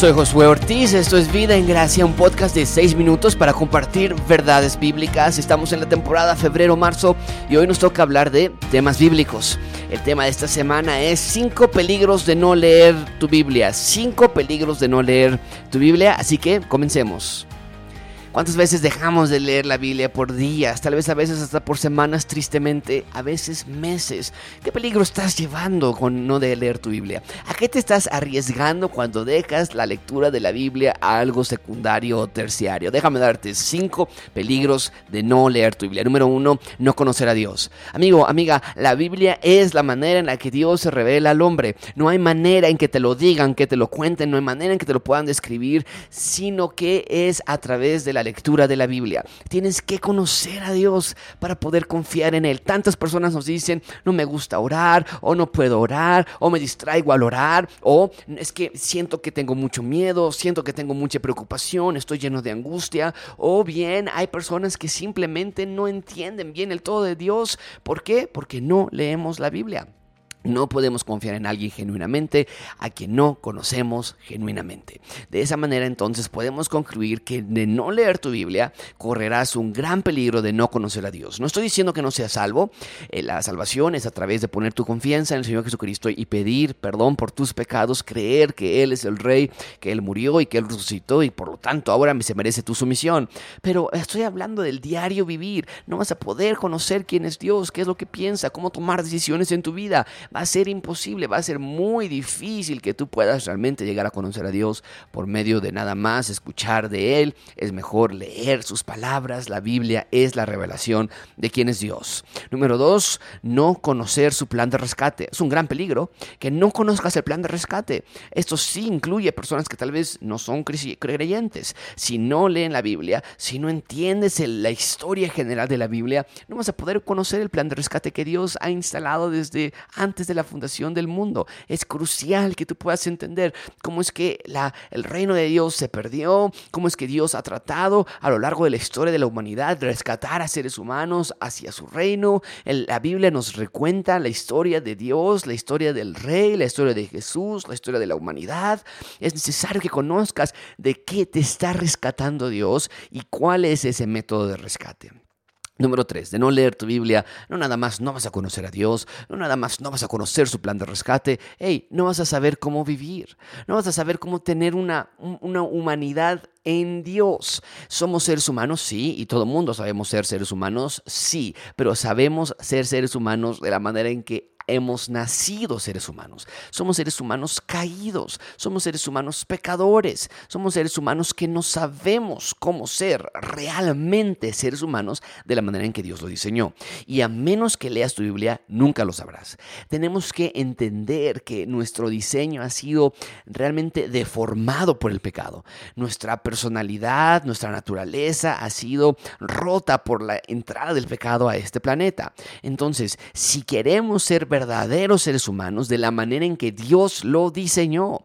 Soy Josué Ortiz, esto es Vida en Gracia, un podcast de 6 minutos para compartir verdades bíblicas. Estamos en la temporada febrero-marzo y hoy nos toca hablar de temas bíblicos. El tema de esta semana es 5 peligros de no leer tu Biblia. 5 peligros de no leer tu Biblia, así que comencemos. ¿Cuántas veces dejamos de leer la Biblia por días? Tal vez a veces hasta por semanas, tristemente, a veces meses. ¿Qué peligro estás llevando con no leer tu Biblia? ¿A qué te estás arriesgando cuando dejas la lectura de la Biblia a algo secundario o terciario? Déjame darte cinco peligros de no leer tu Biblia. Número uno, no conocer a Dios. Amigo, amiga, la Biblia es la manera en la que Dios se revela al hombre. No hay manera en que te lo digan, que te lo cuenten, no hay manera en que te lo puedan describir, sino que es a través de la lectura de la Biblia. Tienes que conocer a Dios para poder confiar en Él. Tantas personas nos dicen, no me gusta orar, o no puedo orar, o me distraigo al orar, o es que siento que tengo mucho miedo, siento que tengo mucha preocupación, estoy lleno de angustia, o bien hay personas que simplemente no entienden bien el todo de Dios. ¿Por qué? Porque no leemos la Biblia. No podemos confiar en alguien genuinamente a quien no conocemos genuinamente. De esa manera entonces podemos concluir que de no leer tu Biblia correrás un gran peligro de no conocer a Dios. No estoy diciendo que no seas salvo. Eh, la salvación es a través de poner tu confianza en el Señor Jesucristo y pedir perdón por tus pecados, creer que Él es el Rey, que Él murió y que Él resucitó y por lo tanto ahora se merece tu sumisión. Pero estoy hablando del diario vivir. No vas a poder conocer quién es Dios, qué es lo que piensa, cómo tomar decisiones en tu vida va a ser imposible, va a ser muy difícil que tú puedas realmente llegar a conocer a Dios por medio de nada más escuchar de Él. Es mejor leer sus palabras. La Biblia es la revelación de quién es Dios. Número dos, no conocer su plan de rescate. Es un gran peligro que no conozcas el plan de rescate. Esto sí incluye personas que tal vez no son creyentes. Si no leen la Biblia, si no entiendes la historia general de la Biblia, no vas a poder conocer el plan de rescate que Dios ha instalado desde antes de la fundación del mundo. Es crucial que tú puedas entender cómo es que el reino de Dios se perdió, cómo es que Dios ha tratado a lo largo de la historia de la humanidad rescatar a seres humanos hacia su reino. la Biblia nos recuenta la historia de Dios, la historia del rey, la historia de Jesús, la historia de la humanidad. Es necesario que conozcas de qué te está rescatando Dios y cuál es ese método de rescate. Número 3, de no leer tu Biblia, no nada más no vas a conocer a Dios, no nada más no vas a conocer su plan de rescate, hey, no vas a saber cómo vivir, no vas a saber cómo tener una, una humanidad en Dios. Somos seres humanos, sí, y todo el mundo sabemos ser seres humanos, sí, pero sabemos ser seres humanos de la manera en que hemos nacido seres humanos. Somos seres humanos caídos, somos seres humanos pecadores, somos seres humanos que no sabemos cómo ser realmente seres humanos de la manera en que Dios lo diseñó. Y a menos que leas tu Biblia, nunca lo sabrás. Tenemos que entender que nuestro diseño ha sido realmente deformado por el pecado. Nuestra personalidad, nuestra naturaleza ha sido rota por la entrada del pecado a este planeta. Entonces, si queremos ser verdaderos seres humanos de la manera en que Dios lo diseñó.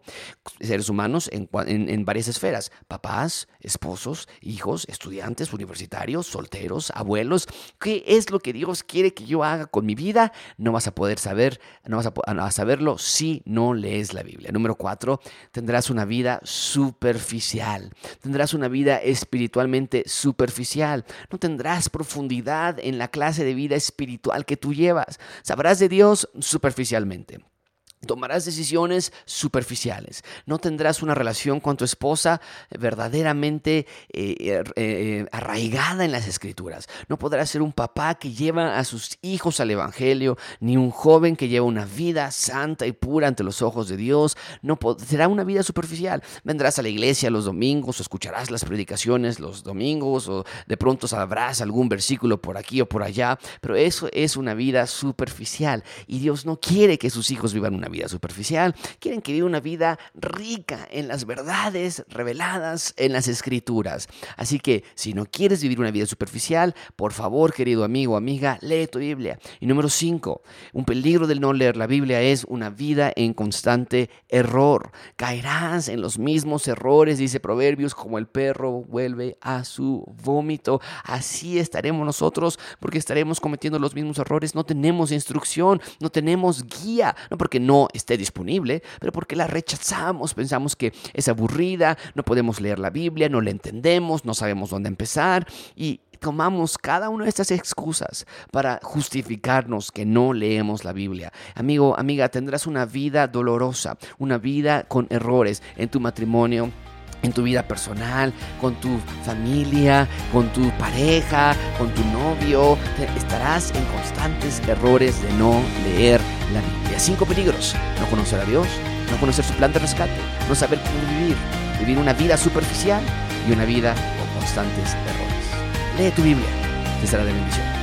Seres humanos en, varias esferas, papás, esposos, hijos, estudiantes, universitarios, solteros, abuelos. ¿Qué es lo que Dios quiere que yo haga con mi vida? No vas a poder saber, no vas a, saberlo si no lees la Biblia. Número cuatro, tendrás una vida superficial. Tendrás una vida espiritualmente superficial. No tendrás profundidad en la clase de vida espiritual que tú llevas. Sabrás de Dios superficialmente. Tomarás decisiones superficiales. No tendrás una relación con tu esposa verdaderamente eh, eh, eh, arraigada en las escrituras. No podrás ser un papá que lleva a sus hijos al Evangelio, ni un joven que lleva una vida santa y pura ante los ojos de Dios. No será una vida superficial. Vendrás a la iglesia los domingos o escucharás las predicaciones los domingos o de pronto sabrás algún versículo por aquí o por allá. Pero eso es una vida superficial y Dios no quiere que sus hijos vivan una vida vida superficial, quieren que viva una vida rica en las verdades reveladas en las escrituras. Así que si no quieres vivir una vida superficial, por favor, querido amigo o amiga, lee tu Biblia. Y número 5, un peligro del no leer la Biblia es una vida en constante error. Caerás en los mismos errores, dice Proverbios, como el perro vuelve a su vómito. Así estaremos nosotros porque estaremos cometiendo los mismos errores. No tenemos instrucción, no tenemos guía, no porque no esté disponible, pero porque la rechazamos, pensamos que es aburrida, no podemos leer la Biblia, no la entendemos, no sabemos dónde empezar y tomamos cada una de estas excusas para justificarnos que no leemos la Biblia. Amigo, amiga, tendrás una vida dolorosa, una vida con errores en tu matrimonio en tu vida personal, con tu familia, con tu pareja, con tu novio. Estarás en constantes errores de no leer la Biblia. Cinco peligros. No conocer a Dios, no conocer su plan de rescate, no saber cómo vivir, vivir una vida superficial y una vida con constantes errores. Lee tu Biblia, te será de bendición.